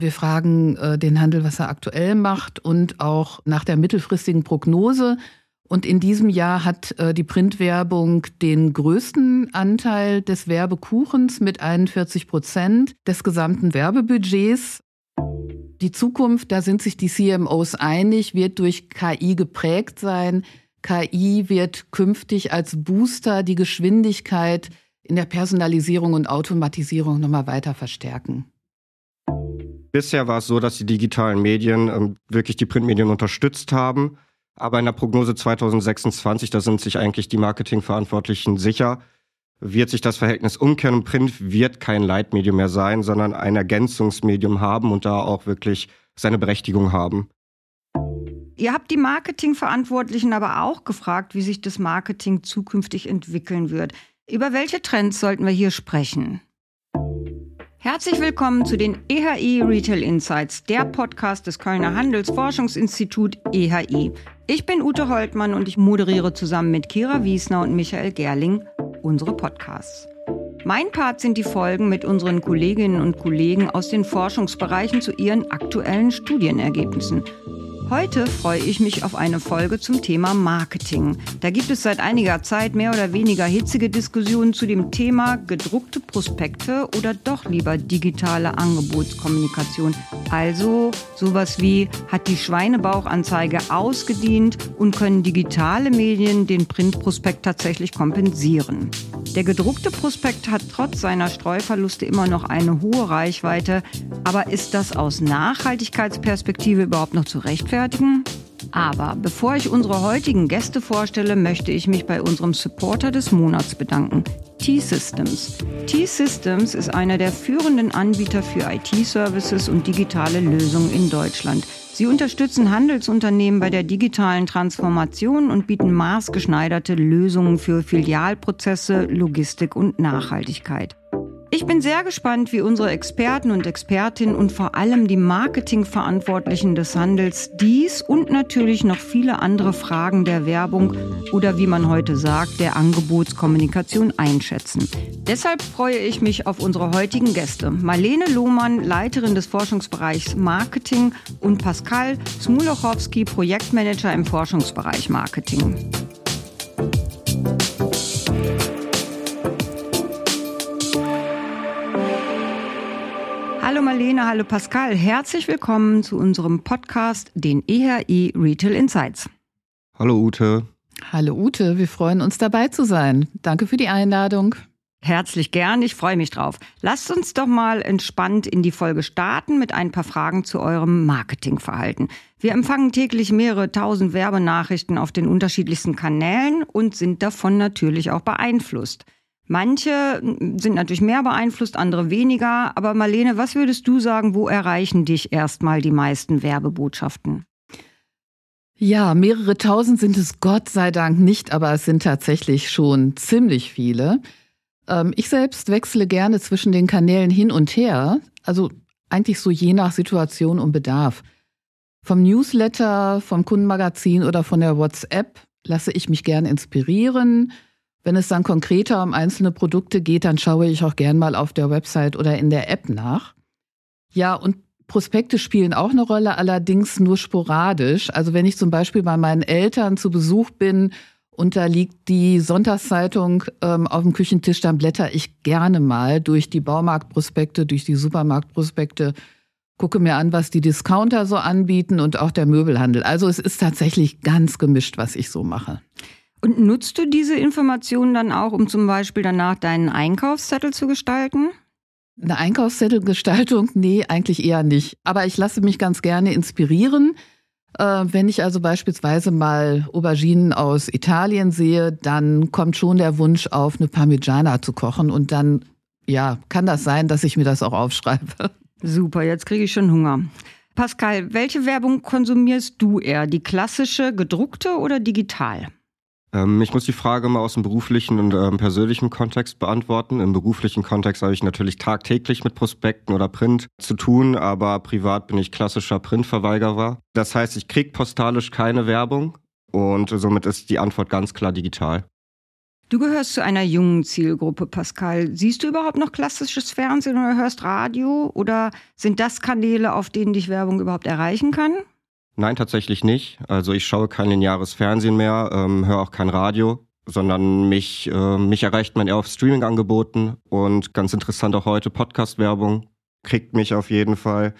Wir fragen äh, den Handel, was er aktuell macht und auch nach der mittelfristigen Prognose. Und in diesem Jahr hat äh, die Printwerbung den größten Anteil des Werbekuchens mit 41 Prozent des gesamten Werbebudgets. Die Zukunft, da sind sich die CMOs einig, wird durch KI geprägt sein. KI wird künftig als Booster die Geschwindigkeit in der Personalisierung und Automatisierung nochmal weiter verstärken. Bisher war es so, dass die digitalen Medien ähm, wirklich die Printmedien unterstützt haben. Aber in der Prognose 2026, da sind sich eigentlich die Marketingverantwortlichen sicher, wird sich das Verhältnis umkehren und Print wird kein Leitmedium mehr sein, sondern ein Ergänzungsmedium haben und da auch wirklich seine Berechtigung haben. Ihr habt die Marketingverantwortlichen aber auch gefragt, wie sich das Marketing zukünftig entwickeln wird. Über welche Trends sollten wir hier sprechen? Herzlich willkommen zu den EHI Retail Insights, der Podcast des Kölner Handelsforschungsinstitut EHI. Ich bin Ute Holtmann und ich moderiere zusammen mit Kira Wiesner und Michael Gerling unsere Podcasts. Mein Part sind die Folgen mit unseren Kolleginnen und Kollegen aus den Forschungsbereichen zu ihren aktuellen Studienergebnissen. Heute freue ich mich auf eine Folge zum Thema Marketing. Da gibt es seit einiger Zeit mehr oder weniger hitzige Diskussionen zu dem Thema gedruckte Prospekte oder doch lieber digitale Angebotskommunikation. Also sowas wie hat die Schweinebauchanzeige ausgedient und können digitale Medien den Printprospekt tatsächlich kompensieren. Der gedruckte Prospekt hat trotz seiner Streuverluste immer noch eine hohe Reichweite, aber ist das aus Nachhaltigkeitsperspektive überhaupt noch zu rechtfertigen? Aber bevor ich unsere heutigen Gäste vorstelle, möchte ich mich bei unserem Supporter des Monats bedanken, T-Systems. T-Systems ist einer der führenden Anbieter für IT-Services und digitale Lösungen in Deutschland. Sie unterstützen Handelsunternehmen bei der digitalen Transformation und bieten maßgeschneiderte Lösungen für Filialprozesse, Logistik und Nachhaltigkeit. Ich bin sehr gespannt, wie unsere Experten und Expertinnen und vor allem die Marketingverantwortlichen des Handels dies und natürlich noch viele andere Fragen der Werbung oder wie man heute sagt, der Angebotskommunikation einschätzen. Deshalb freue ich mich auf unsere heutigen Gäste. Marlene Lohmann, Leiterin des Forschungsbereichs Marketing und Pascal Smulochowski, Projektmanager im Forschungsbereich Marketing. Marlene, hallo Pascal. Herzlich willkommen zu unserem Podcast, den EHI Retail Insights. Hallo Ute. Hallo Ute, wir freuen uns dabei zu sein. Danke für die Einladung. Herzlich gern, ich freue mich drauf. Lasst uns doch mal entspannt in die Folge starten mit ein paar Fragen zu eurem Marketingverhalten. Wir empfangen täglich mehrere tausend Werbenachrichten auf den unterschiedlichsten Kanälen und sind davon natürlich auch beeinflusst. Manche sind natürlich mehr beeinflusst, andere weniger. Aber Marlene, was würdest du sagen, wo erreichen dich erstmal die meisten Werbebotschaften? Ja, mehrere tausend sind es Gott sei Dank nicht, aber es sind tatsächlich schon ziemlich viele. Ähm, ich selbst wechsle gerne zwischen den Kanälen hin und her, also eigentlich so je nach Situation und Bedarf. Vom Newsletter, vom Kundenmagazin oder von der WhatsApp lasse ich mich gern inspirieren wenn es dann konkreter um einzelne Produkte geht, dann schaue ich auch gern mal auf der Website oder in der App nach. Ja, und Prospekte spielen auch eine Rolle, allerdings nur sporadisch. Also wenn ich zum Beispiel bei meinen Eltern zu Besuch bin und da liegt die Sonntagszeitung ähm, auf dem Küchentisch, dann blätter ich gerne mal durch die Baumarktprospekte, durch die Supermarktprospekte, gucke mir an, was die Discounter so anbieten und auch der Möbelhandel. Also es ist tatsächlich ganz gemischt, was ich so mache. Und nutzt du diese Informationen dann auch, um zum Beispiel danach deinen Einkaufszettel zu gestalten? Eine Einkaufszettelgestaltung? Nee, eigentlich eher nicht. Aber ich lasse mich ganz gerne inspirieren. Äh, wenn ich also beispielsweise mal Auberginen aus Italien sehe, dann kommt schon der Wunsch auf, eine Parmigiana zu kochen. Und dann, ja, kann das sein, dass ich mir das auch aufschreibe. Super, jetzt kriege ich schon Hunger. Pascal, welche Werbung konsumierst du eher? Die klassische, gedruckte oder digital? Ähm, ich muss die Frage mal aus dem beruflichen und ähm, persönlichen Kontext beantworten. Im beruflichen Kontext habe ich natürlich tagtäglich mit Prospekten oder Print zu tun, aber privat bin ich klassischer Printverweigerer. Das heißt, ich kriege postalisch keine Werbung und somit ist die Antwort ganz klar digital. Du gehörst zu einer jungen Zielgruppe, Pascal. Siehst du überhaupt noch klassisches Fernsehen oder hörst Radio? Oder sind das Kanäle, auf denen dich Werbung überhaupt erreichen kann? Nein, tatsächlich nicht. Also ich schaue kein lineares Fernsehen mehr, ähm, höre auch kein Radio, sondern mich, äh, mich erreicht man eher auf Streaming-Angeboten und ganz interessant auch heute Podcast-Werbung kriegt mich auf jeden Fall.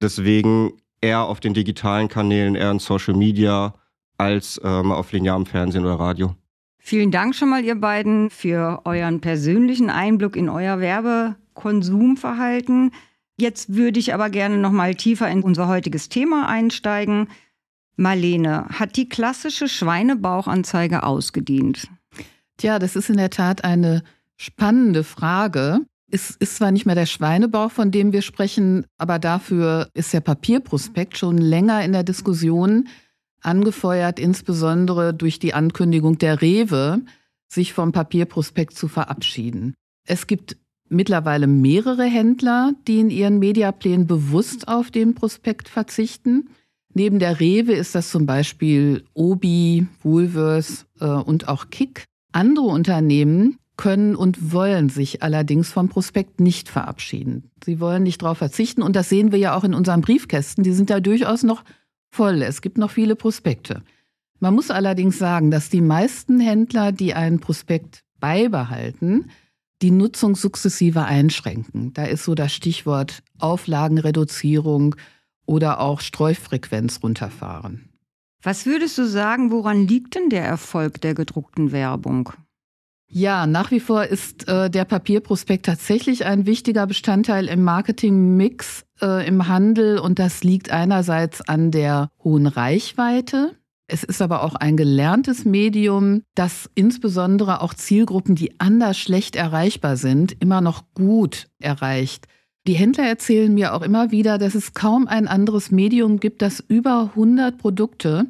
Deswegen eher auf den digitalen Kanälen, eher in Social Media als ähm, auf linearem Fernsehen oder Radio. Vielen Dank schon mal, ihr beiden, für euren persönlichen Einblick in euer Werbekonsumverhalten. Jetzt würde ich aber gerne noch mal tiefer in unser heutiges Thema einsteigen. Marlene, hat die klassische Schweinebauchanzeige ausgedient? Tja, das ist in der Tat eine spannende Frage. Es ist zwar nicht mehr der Schweinebauch, von dem wir sprechen, aber dafür ist der Papierprospekt schon länger in der Diskussion angefeuert insbesondere durch die Ankündigung der Rewe, sich vom Papierprospekt zu verabschieden. Es gibt mittlerweile mehrere Händler, die in ihren Mediaplänen bewusst auf den Prospekt verzichten. Neben der Rewe ist das zum Beispiel Obi, Woolworths äh, und auch Kick. Andere Unternehmen können und wollen sich allerdings vom Prospekt nicht verabschieden. Sie wollen nicht darauf verzichten und das sehen wir ja auch in unseren Briefkästen. Die sind da durchaus noch voll. Es gibt noch viele Prospekte. Man muss allerdings sagen, dass die meisten Händler, die einen Prospekt beibehalten, die Nutzung sukzessive einschränken. Da ist so das Stichwort Auflagenreduzierung oder auch Streufrequenz runterfahren. Was würdest du sagen, woran liegt denn der Erfolg der gedruckten Werbung? Ja, nach wie vor ist äh, der Papierprospekt tatsächlich ein wichtiger Bestandteil im Marketingmix äh, im Handel und das liegt einerseits an der hohen Reichweite. Es ist aber auch ein gelerntes Medium, das insbesondere auch Zielgruppen, die anders schlecht erreichbar sind, immer noch gut erreicht. Die Händler erzählen mir auch immer wieder, dass es kaum ein anderes Medium gibt, das über 100 Produkte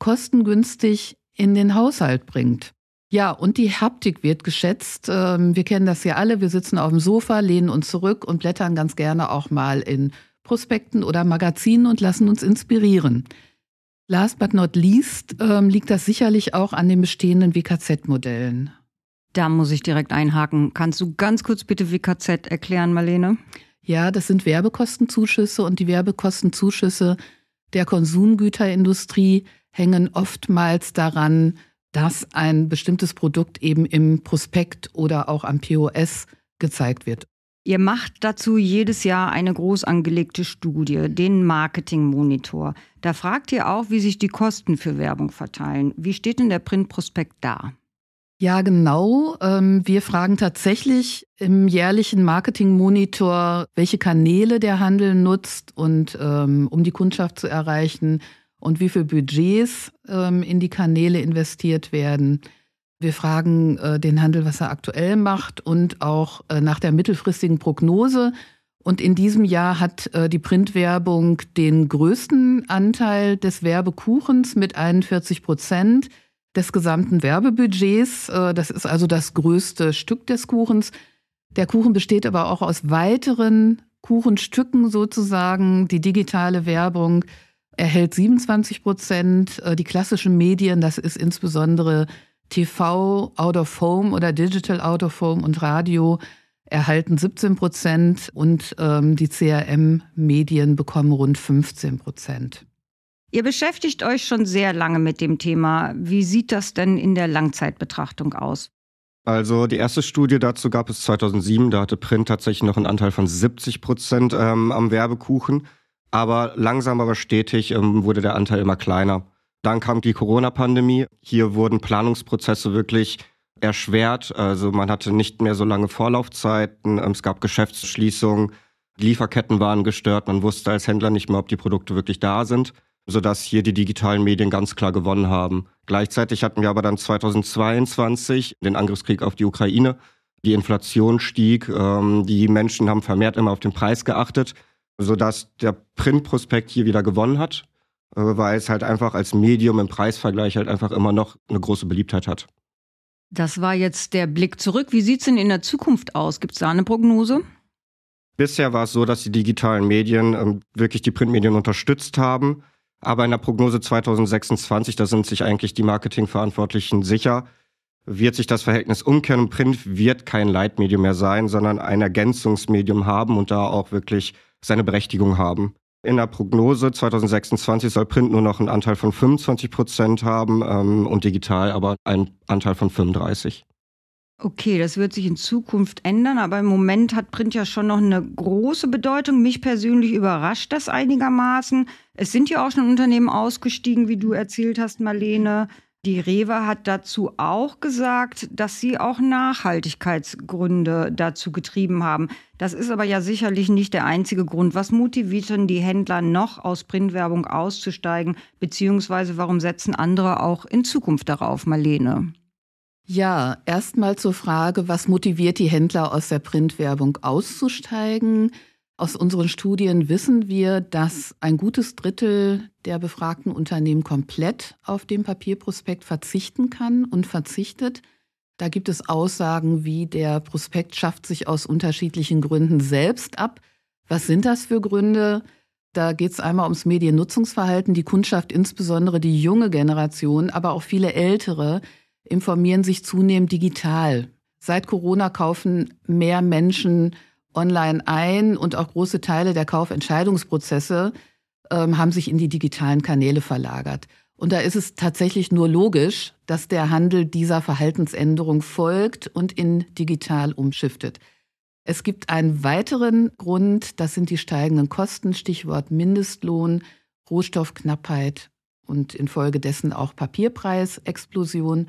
kostengünstig in den Haushalt bringt. Ja, und die Haptik wird geschätzt. Ähm, wir kennen das ja alle. Wir sitzen auf dem Sofa, lehnen uns zurück und blättern ganz gerne auch mal in Prospekten oder Magazinen und lassen uns inspirieren. Last but not least ähm, liegt das sicherlich auch an den bestehenden WKZ-Modellen. Da muss ich direkt einhaken. Kannst du ganz kurz bitte WKZ erklären, Marlene? Ja, das sind Werbekostenzuschüsse und die Werbekostenzuschüsse der Konsumgüterindustrie hängen oftmals daran, dass ein bestimmtes Produkt eben im Prospekt oder auch am POS gezeigt wird. Ihr macht dazu jedes Jahr eine groß angelegte Studie, den Marketing Monitor. Da fragt ihr auch, wie sich die Kosten für Werbung verteilen. Wie steht denn der Printprospekt da? Ja, genau. Ähm, wir fragen tatsächlich im jährlichen Marketing Monitor, welche Kanäle der Handel nutzt und ähm, um die Kundschaft zu erreichen, und wie viel Budgets ähm, in die Kanäle investiert werden. Wir fragen äh, den Handel, was er aktuell macht und auch äh, nach der mittelfristigen Prognose. Und in diesem Jahr hat äh, die Printwerbung den größten Anteil des Werbekuchens mit 41 Prozent des gesamten Werbebudgets. Äh, das ist also das größte Stück des Kuchens. Der Kuchen besteht aber auch aus weiteren Kuchenstücken sozusagen. Die digitale Werbung erhält 27 Prozent. Äh, die klassischen Medien, das ist insbesondere TV, Out of Home oder Digital Out of Home und Radio, erhalten 17 Prozent und ähm, die CRM-Medien bekommen rund 15 Prozent. Ihr beschäftigt euch schon sehr lange mit dem Thema. Wie sieht das denn in der Langzeitbetrachtung aus? Also die erste Studie dazu gab es 2007. Da hatte Print tatsächlich noch einen Anteil von 70 Prozent ähm, am Werbekuchen. Aber langsam aber stetig ähm, wurde der Anteil immer kleiner. Dann kam die Corona-Pandemie. Hier wurden Planungsprozesse wirklich erschwert. Also man hatte nicht mehr so lange Vorlaufzeiten. Ähm, es gab Geschäftsschließungen. Lieferketten waren gestört. Man wusste als Händler nicht mehr, ob die Produkte wirklich da sind, sodass hier die digitalen Medien ganz klar gewonnen haben. Gleichzeitig hatten wir aber dann 2022 den Angriffskrieg auf die Ukraine. Die Inflation stieg. Ähm, die Menschen haben vermehrt immer auf den Preis geachtet sodass der Printprospekt hier wieder gewonnen hat, weil es halt einfach als Medium im Preisvergleich halt einfach immer noch eine große Beliebtheit hat. Das war jetzt der Blick zurück. Wie sieht es denn in der Zukunft aus? Gibt es da eine Prognose? Bisher war es so, dass die digitalen Medien ähm, wirklich die Printmedien unterstützt haben. Aber in der Prognose 2026, da sind sich eigentlich die Marketingverantwortlichen sicher, wird sich das Verhältnis umkehren und Print wird kein Leitmedium mehr sein, sondern ein Ergänzungsmedium haben und da auch wirklich seine Berechtigung haben. In der Prognose 2026 soll Print nur noch einen Anteil von 25 Prozent haben ähm, und digital aber einen Anteil von 35. Okay, das wird sich in Zukunft ändern, aber im Moment hat Print ja schon noch eine große Bedeutung. Mich persönlich überrascht das einigermaßen. Es sind ja auch schon Unternehmen ausgestiegen, wie du erzählt hast, Marlene. Die Rewe hat dazu auch gesagt, dass sie auch Nachhaltigkeitsgründe dazu getrieben haben. Das ist aber ja sicherlich nicht der einzige Grund. Was motiviert denn die Händler noch aus Printwerbung auszusteigen? Beziehungsweise warum setzen andere auch in Zukunft darauf, Marlene? Ja, erstmal zur Frage, was motiviert die Händler aus der Printwerbung auszusteigen? Aus unseren Studien wissen wir, dass ein gutes Drittel der befragten Unternehmen komplett auf den Papierprospekt verzichten kann und verzichtet. Da gibt es Aussagen wie der Prospekt schafft sich aus unterschiedlichen Gründen selbst ab. Was sind das für Gründe? Da geht es einmal ums Mediennutzungsverhalten. Die Kundschaft, insbesondere die junge Generation, aber auch viele ältere, informieren sich zunehmend digital. Seit Corona kaufen mehr Menschen online ein und auch große Teile der Kaufentscheidungsprozesse ähm, haben sich in die digitalen Kanäle verlagert. Und da ist es tatsächlich nur logisch, dass der Handel dieser Verhaltensänderung folgt und in digital umschiftet. Es gibt einen weiteren Grund, das sind die steigenden Kosten, Stichwort Mindestlohn, Rohstoffknappheit und infolgedessen auch Papierpreisexplosion.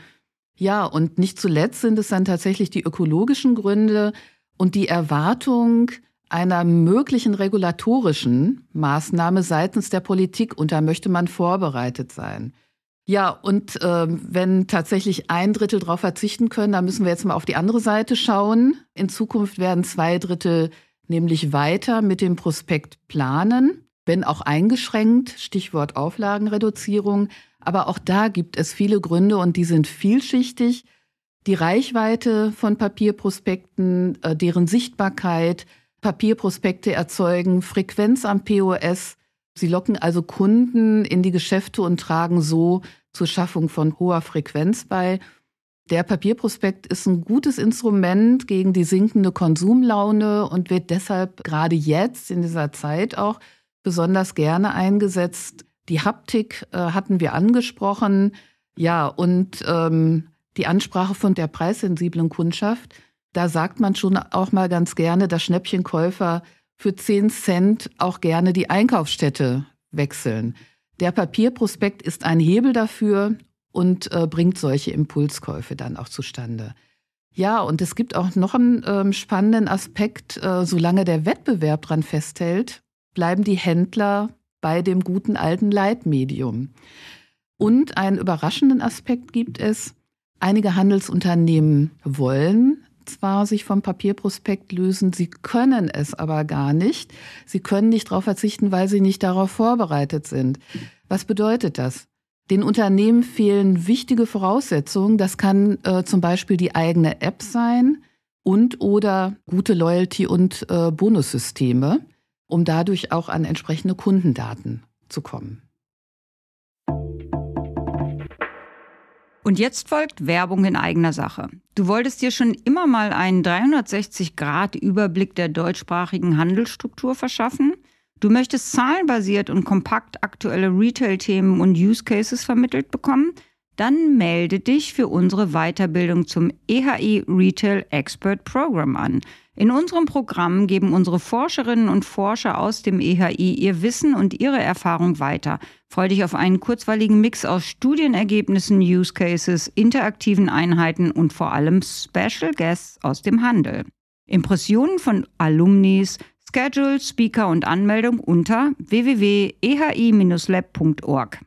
Ja, und nicht zuletzt sind es dann tatsächlich die ökologischen Gründe und die Erwartung einer möglichen regulatorischen Maßnahme seitens der Politik. Und da möchte man vorbereitet sein. Ja, und äh, wenn tatsächlich ein Drittel darauf verzichten können, dann müssen wir jetzt mal auf die andere Seite schauen. In Zukunft werden zwei Drittel nämlich weiter mit dem Prospekt planen, wenn auch eingeschränkt, Stichwort Auflagenreduzierung. Aber auch da gibt es viele Gründe und die sind vielschichtig. Die Reichweite von Papierprospekten, äh, deren Sichtbarkeit, Papierprospekte erzeugen Frequenz am POS. Sie locken also Kunden in die Geschäfte und tragen so zur Schaffung von hoher Frequenz bei. Der Papierprospekt ist ein gutes Instrument gegen die sinkende Konsumlaune und wird deshalb gerade jetzt in dieser Zeit auch besonders gerne eingesetzt. Die Haptik äh, hatten wir angesprochen. Ja, und ähm, die Ansprache von der preissensiblen Kundschaft, da sagt man schon auch mal ganz gerne, dass Schnäppchenkäufer für 10 Cent auch gerne die Einkaufsstätte wechseln. Der Papierprospekt ist ein Hebel dafür und äh, bringt solche Impulskäufe dann auch zustande. Ja, und es gibt auch noch einen ähm, spannenden Aspekt. Äh, solange der Wettbewerb dran festhält, bleiben die Händler bei dem guten alten Leitmedium. Und einen überraschenden Aspekt gibt es. Einige Handelsunternehmen wollen zwar sich vom Papierprospekt lösen, sie können es aber gar nicht. Sie können nicht darauf verzichten, weil sie nicht darauf vorbereitet sind. Was bedeutet das? Den Unternehmen fehlen wichtige Voraussetzungen. Das kann äh, zum Beispiel die eigene App sein und oder gute Loyalty- und äh, Bonussysteme, um dadurch auch an entsprechende Kundendaten zu kommen. Und jetzt folgt Werbung in eigener Sache. Du wolltest dir schon immer mal einen 360-Grad-Überblick der deutschsprachigen Handelsstruktur verschaffen? Du möchtest zahlenbasiert und kompakt aktuelle Retail-Themen und Use Cases vermittelt bekommen? Dann melde dich für unsere Weiterbildung zum EHI Retail Expert Program an. In unserem Programm geben unsere Forscherinnen und Forscher aus dem EHI ihr Wissen und ihre Erfahrung weiter. Freu dich auf einen kurzweiligen Mix aus Studienergebnissen, Use Cases, interaktiven Einheiten und vor allem Special Guests aus dem Handel. Impressionen von Alumnis, Schedule, Speaker und Anmeldung unter www.ehi-lab.org.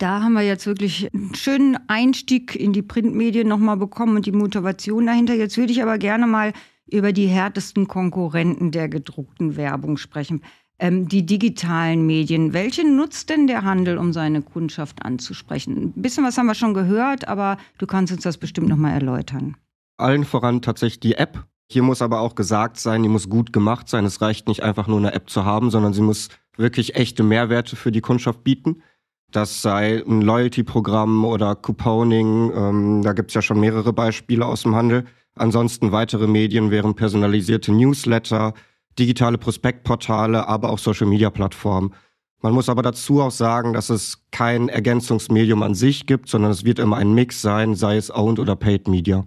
Da haben wir jetzt wirklich einen schönen Einstieg in die Printmedien nochmal bekommen und die Motivation dahinter. Jetzt würde ich aber gerne mal über die härtesten Konkurrenten der gedruckten Werbung sprechen. Ähm, die digitalen Medien. Welche nutzt denn der Handel, um seine Kundschaft anzusprechen? Ein bisschen was haben wir schon gehört, aber du kannst uns das bestimmt nochmal erläutern. Allen voran tatsächlich die App. Hier muss aber auch gesagt sein, die muss gut gemacht sein. Es reicht nicht einfach nur eine App zu haben, sondern sie muss wirklich echte Mehrwerte für die Kundschaft bieten. Das sei ein Loyalty-Programm oder Couponing. Ähm, da gibt's ja schon mehrere Beispiele aus dem Handel. Ansonsten weitere Medien wären personalisierte Newsletter, digitale Prospektportale, aber auch Social-Media-Plattformen. Man muss aber dazu auch sagen, dass es kein Ergänzungsmedium an sich gibt, sondern es wird immer ein Mix sein, sei es Owned oder Paid Media.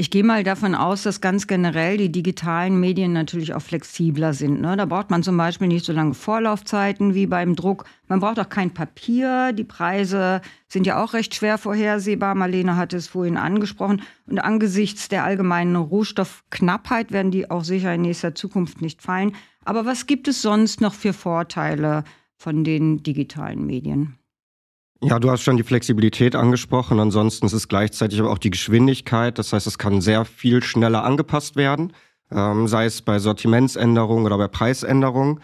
Ich gehe mal davon aus, dass ganz generell die digitalen Medien natürlich auch flexibler sind. Ne? Da braucht man zum Beispiel nicht so lange Vorlaufzeiten wie beim Druck. Man braucht auch kein Papier. Die Preise sind ja auch recht schwer vorhersehbar. Marlene hatte es vorhin angesprochen. Und angesichts der allgemeinen Rohstoffknappheit werden die auch sicher in nächster Zukunft nicht fallen. Aber was gibt es sonst noch für Vorteile von den digitalen Medien? Ja, du hast schon die Flexibilität angesprochen. Ansonsten ist es gleichzeitig aber auch die Geschwindigkeit. Das heißt, es kann sehr viel schneller angepasst werden, ähm, sei es bei Sortimentsänderungen oder bei Preisänderungen,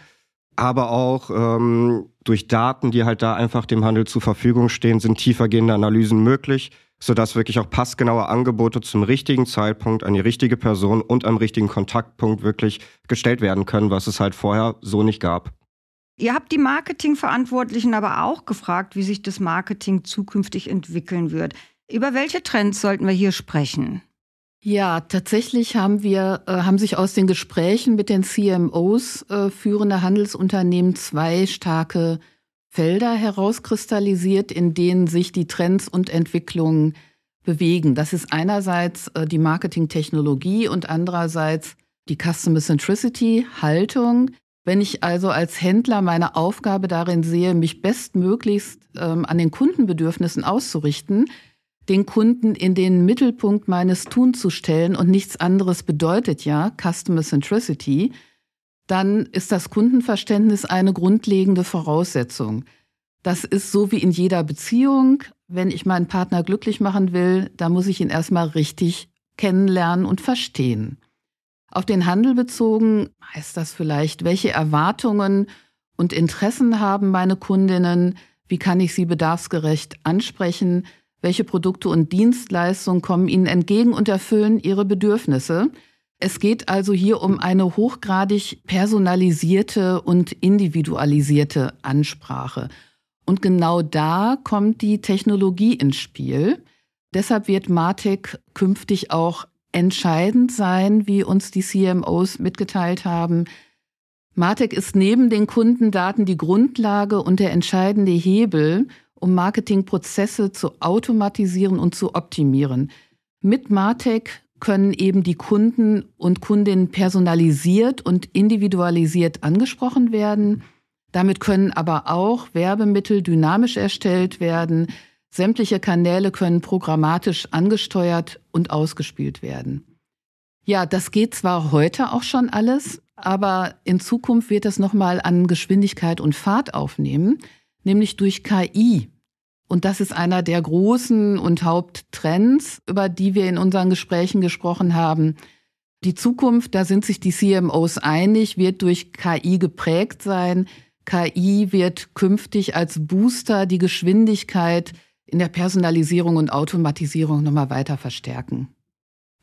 aber auch ähm, durch Daten, die halt da einfach dem Handel zur Verfügung stehen, sind tiefergehende Analysen möglich, sodass wirklich auch passgenaue Angebote zum richtigen Zeitpunkt an die richtige Person und am richtigen Kontaktpunkt wirklich gestellt werden können, was es halt vorher so nicht gab. Ihr habt die Marketingverantwortlichen aber auch gefragt, wie sich das Marketing zukünftig entwickeln wird. Über welche Trends sollten wir hier sprechen? Ja, tatsächlich haben wir, äh, haben sich aus den Gesprächen mit den CMOs äh, führender Handelsunternehmen zwei starke Felder herauskristallisiert, in denen sich die Trends und Entwicklungen bewegen. Das ist einerseits äh, die Marketingtechnologie und andererseits die Customer Centricity Haltung, wenn ich also als Händler meine Aufgabe darin sehe, mich bestmöglichst ähm, an den Kundenbedürfnissen auszurichten, den Kunden in den Mittelpunkt meines Tun zu stellen und nichts anderes bedeutet ja Customer Centricity, dann ist das Kundenverständnis eine grundlegende Voraussetzung. Das ist so wie in jeder Beziehung. Wenn ich meinen Partner glücklich machen will, dann muss ich ihn erstmal richtig kennenlernen und verstehen. Auf den Handel bezogen heißt das vielleicht, welche Erwartungen und Interessen haben meine Kundinnen? Wie kann ich sie bedarfsgerecht ansprechen? Welche Produkte und Dienstleistungen kommen ihnen entgegen und erfüllen ihre Bedürfnisse? Es geht also hier um eine hochgradig personalisierte und individualisierte Ansprache. Und genau da kommt die Technologie ins Spiel. Deshalb wird Martech künftig auch entscheidend sein, wie uns die CMOs mitgeteilt haben. Martech ist neben den Kundendaten die Grundlage und der entscheidende Hebel, um Marketingprozesse zu automatisieren und zu optimieren. Mit Martech können eben die Kunden und Kundinnen personalisiert und individualisiert angesprochen werden. Damit können aber auch Werbemittel dynamisch erstellt werden, Sämtliche Kanäle können programmatisch angesteuert und ausgespielt werden. Ja, das geht zwar heute auch schon alles, aber in Zukunft wird es nochmal an Geschwindigkeit und Fahrt aufnehmen, nämlich durch KI. Und das ist einer der großen und Haupttrends, über die wir in unseren Gesprächen gesprochen haben. Die Zukunft, da sind sich die CMOs einig, wird durch KI geprägt sein. KI wird künftig als Booster die Geschwindigkeit in der Personalisierung und Automatisierung nochmal weiter verstärken.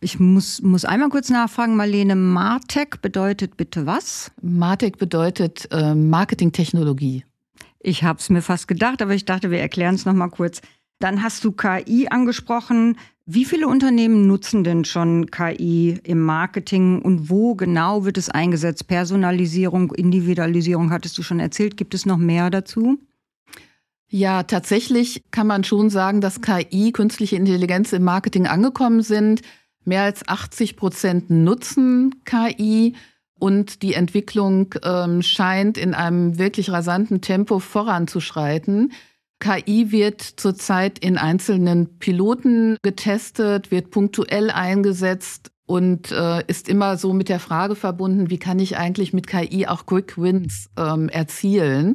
Ich muss, muss einmal kurz nachfragen, Marlene, Martech bedeutet bitte was? Martech bedeutet äh, Marketingtechnologie. Ich habe es mir fast gedacht, aber ich dachte, wir erklären es nochmal kurz. Dann hast du KI angesprochen. Wie viele Unternehmen nutzen denn schon KI im Marketing und wo genau wird es eingesetzt? Personalisierung, Individualisierung hattest du schon erzählt. Gibt es noch mehr dazu? Ja, tatsächlich kann man schon sagen, dass KI, künstliche Intelligenz im Marketing angekommen sind. Mehr als 80 Prozent nutzen KI und die Entwicklung ähm, scheint in einem wirklich rasanten Tempo voranzuschreiten. KI wird zurzeit in einzelnen Piloten getestet, wird punktuell eingesetzt und äh, ist immer so mit der Frage verbunden, wie kann ich eigentlich mit KI auch Quick Wins ähm, erzielen?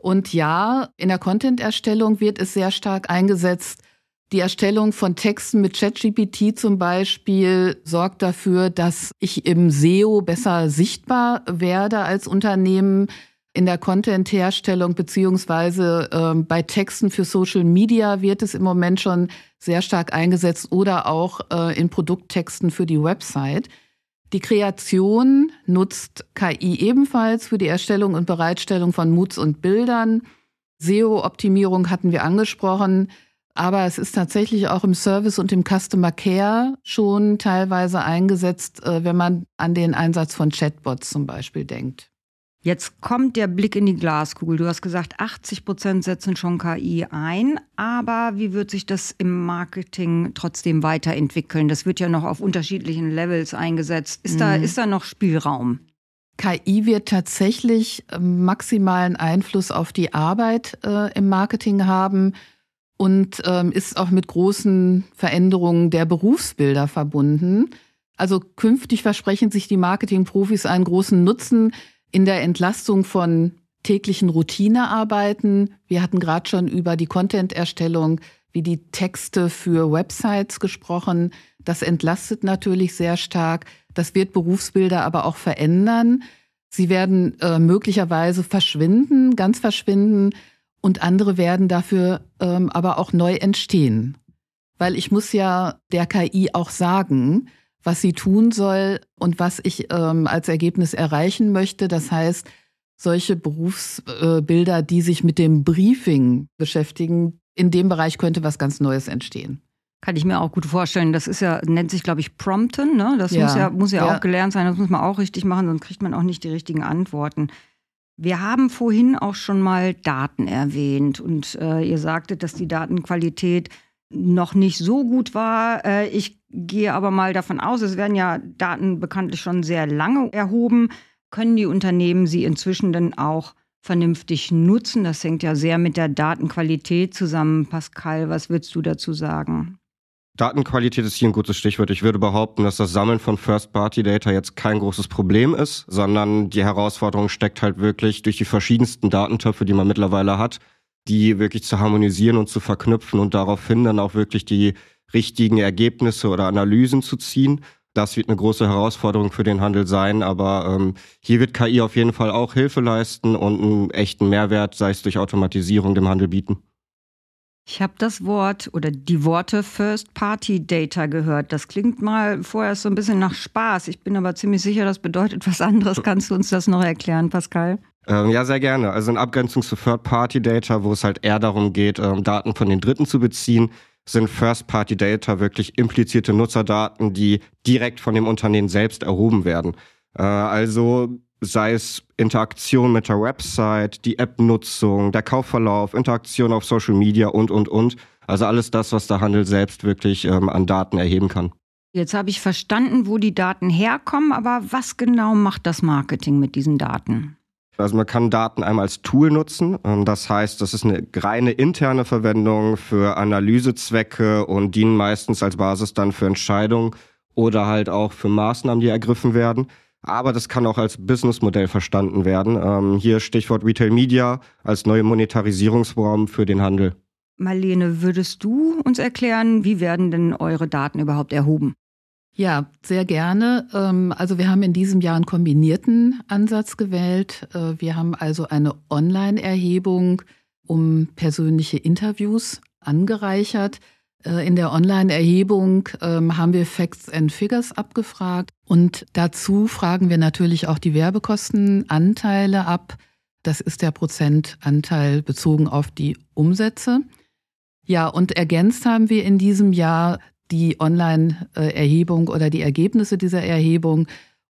Und ja, in der Content-Erstellung wird es sehr stark eingesetzt. Die Erstellung von Texten mit ChatGPT zum Beispiel sorgt dafür, dass ich im SEO besser sichtbar werde als Unternehmen in der Content-Herstellung beziehungsweise äh, bei Texten für Social Media wird es im Moment schon sehr stark eingesetzt oder auch äh, in Produkttexten für die Website. Die Kreation nutzt KI ebenfalls für die Erstellung und Bereitstellung von Moods und Bildern. SEO-Optimierung hatten wir angesprochen. Aber es ist tatsächlich auch im Service und im Customer Care schon teilweise eingesetzt, äh, wenn man an den Einsatz von Chatbots zum Beispiel denkt. Jetzt kommt der Blick in die Glaskugel. Du hast gesagt, 80 Prozent setzen schon KI ein. Aber wie wird sich das im Marketing trotzdem weiterentwickeln? Das wird ja noch auf unterschiedlichen Levels eingesetzt. Ist, mhm. da, ist da noch Spielraum? KI wird tatsächlich äh, maximalen Einfluss auf die Arbeit äh, im Marketing haben und ähm, ist auch mit großen Veränderungen der Berufsbilder verbunden. Also künftig versprechen sich die Marketingprofis einen großen Nutzen in der Entlastung von täglichen Routinearbeiten. Wir hatten gerade schon über die Content-Erstellung wie die Texte für Websites gesprochen. Das entlastet natürlich sehr stark. Das wird Berufsbilder aber auch verändern. Sie werden äh, möglicherweise verschwinden, ganz verschwinden und andere werden dafür ähm, aber auch neu entstehen. Weil ich muss ja der KI auch sagen, was sie tun soll und was ich ähm, als Ergebnis erreichen möchte. Das heißt, solche Berufsbilder, äh, die sich mit dem Briefing beschäftigen, in dem Bereich könnte was ganz Neues entstehen. Kann ich mir auch gut vorstellen. Das ist ja, nennt sich, glaube ich, Prompten. Ne? Das ja. muss ja, muss ja, ja auch gelernt sein. Das muss man auch richtig machen, sonst kriegt man auch nicht die richtigen Antworten. Wir haben vorhin auch schon mal Daten erwähnt und äh, ihr sagtet, dass die Datenqualität noch nicht so gut war. Äh, ich gehe aber mal davon aus, es werden ja Daten bekanntlich schon sehr lange erhoben. Können die Unternehmen sie inzwischen dann auch vernünftig nutzen? Das hängt ja sehr mit der Datenqualität zusammen. Pascal, was würdest du dazu sagen? Datenqualität ist hier ein gutes Stichwort. Ich würde behaupten, dass das Sammeln von First-Party-Data jetzt kein großes Problem ist, sondern die Herausforderung steckt halt wirklich durch die verschiedensten Datentöpfe, die man mittlerweile hat, die wirklich zu harmonisieren und zu verknüpfen und daraufhin dann auch wirklich die richtigen Ergebnisse oder Analysen zu ziehen. Das wird eine große Herausforderung für den Handel sein, aber ähm, hier wird KI auf jeden Fall auch Hilfe leisten und einen echten Mehrwert, sei es durch Automatisierung, dem Handel bieten. Ich habe das Wort oder die Worte First-Party-Data gehört. Das klingt mal vorher so ein bisschen nach Spaß. Ich bin aber ziemlich sicher, das bedeutet was anderes. Kannst du uns das noch erklären, Pascal? Ähm, ja, sehr gerne. Also in Abgrenzung zu Third-Party-Data, wo es halt eher darum geht, ähm, Daten von den Dritten zu beziehen, sind First-Party-Data wirklich implizierte Nutzerdaten, die direkt von dem Unternehmen selbst erhoben werden. Äh, also sei es Interaktion mit der Website, die App-Nutzung, der Kaufverlauf, Interaktion auf Social Media und, und, und. Also alles das, was der Handel selbst wirklich ähm, an Daten erheben kann. Jetzt habe ich verstanden, wo die Daten herkommen, aber was genau macht das Marketing mit diesen Daten? Also man kann Daten einmal als Tool nutzen. Ähm, das heißt, das ist eine reine interne Verwendung für Analysezwecke und dienen meistens als Basis dann für Entscheidungen oder halt auch für Maßnahmen, die ergriffen werden. Aber das kann auch als Businessmodell verstanden werden. Ähm, hier Stichwort Retail Media als neue Monetarisierungsraum für den Handel. Marlene, würdest du uns erklären, wie werden denn eure Daten überhaupt erhoben? Ja, sehr gerne. Ähm, also wir haben in diesem Jahr einen kombinierten Ansatz gewählt. Äh, wir haben also eine Online-Erhebung um persönliche Interviews angereichert. Äh, in der Online-Erhebung ähm, haben wir Facts and Figures abgefragt und dazu fragen wir natürlich auch die Werbekostenanteile ab. Das ist der Prozentanteil bezogen auf die Umsätze. Ja, und ergänzt haben wir in diesem Jahr die Online-Erhebung oder die Ergebnisse dieser Erhebung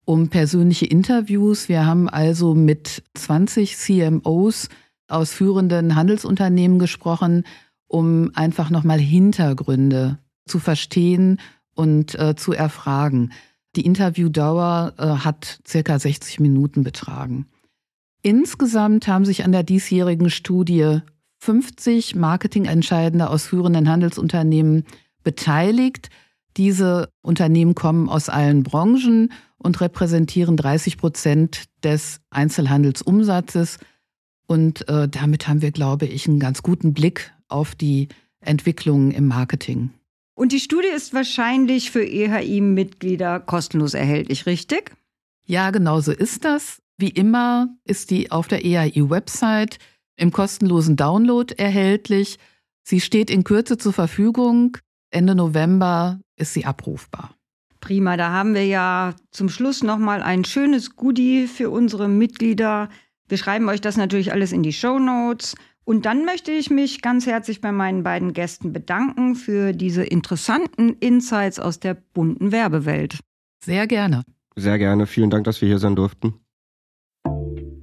um persönliche Interviews. Wir haben also mit 20 CMOs aus führenden Handelsunternehmen gesprochen, um einfach nochmal Hintergründe zu verstehen und äh, zu erfragen. Die Interviewdauer äh, hat circa 60 Minuten betragen. Insgesamt haben sich an der diesjährigen Studie 50 Marketingentscheidende aus führenden Handelsunternehmen beteiligt. Diese Unternehmen kommen aus allen Branchen und repräsentieren 30 Prozent des Einzelhandelsumsatzes. Und äh, damit haben wir, glaube ich, einen ganz guten Blick auf die Entwicklungen im Marketing. Und die Studie ist wahrscheinlich für EHI-Mitglieder kostenlos erhältlich, richtig? Ja, genau so ist das. Wie immer ist die auf der EHI-Website im kostenlosen Download erhältlich. Sie steht in Kürze zur Verfügung. Ende November ist sie abrufbar. Prima, da haben wir ja zum Schluss nochmal ein schönes Goodie für unsere Mitglieder. Wir schreiben euch das natürlich alles in die Show Notes. Und dann möchte ich mich ganz herzlich bei meinen beiden Gästen bedanken für diese interessanten Insights aus der bunten Werbewelt. Sehr gerne. Sehr gerne. Vielen Dank, dass wir hier sein durften.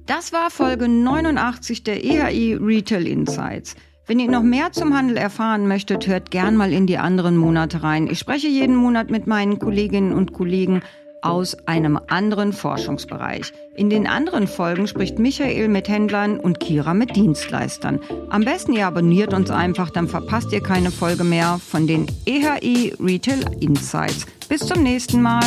Das war Folge 89 der EHI Retail Insights. Wenn ihr noch mehr zum Handel erfahren möchtet, hört gern mal in die anderen Monate rein. Ich spreche jeden Monat mit meinen Kolleginnen und Kollegen aus einem anderen Forschungsbereich. In den anderen Folgen spricht Michael mit Händlern und Kira mit Dienstleistern. Am besten ihr abonniert uns einfach, dann verpasst ihr keine Folge mehr von den EHI Retail Insights. Bis zum nächsten Mal.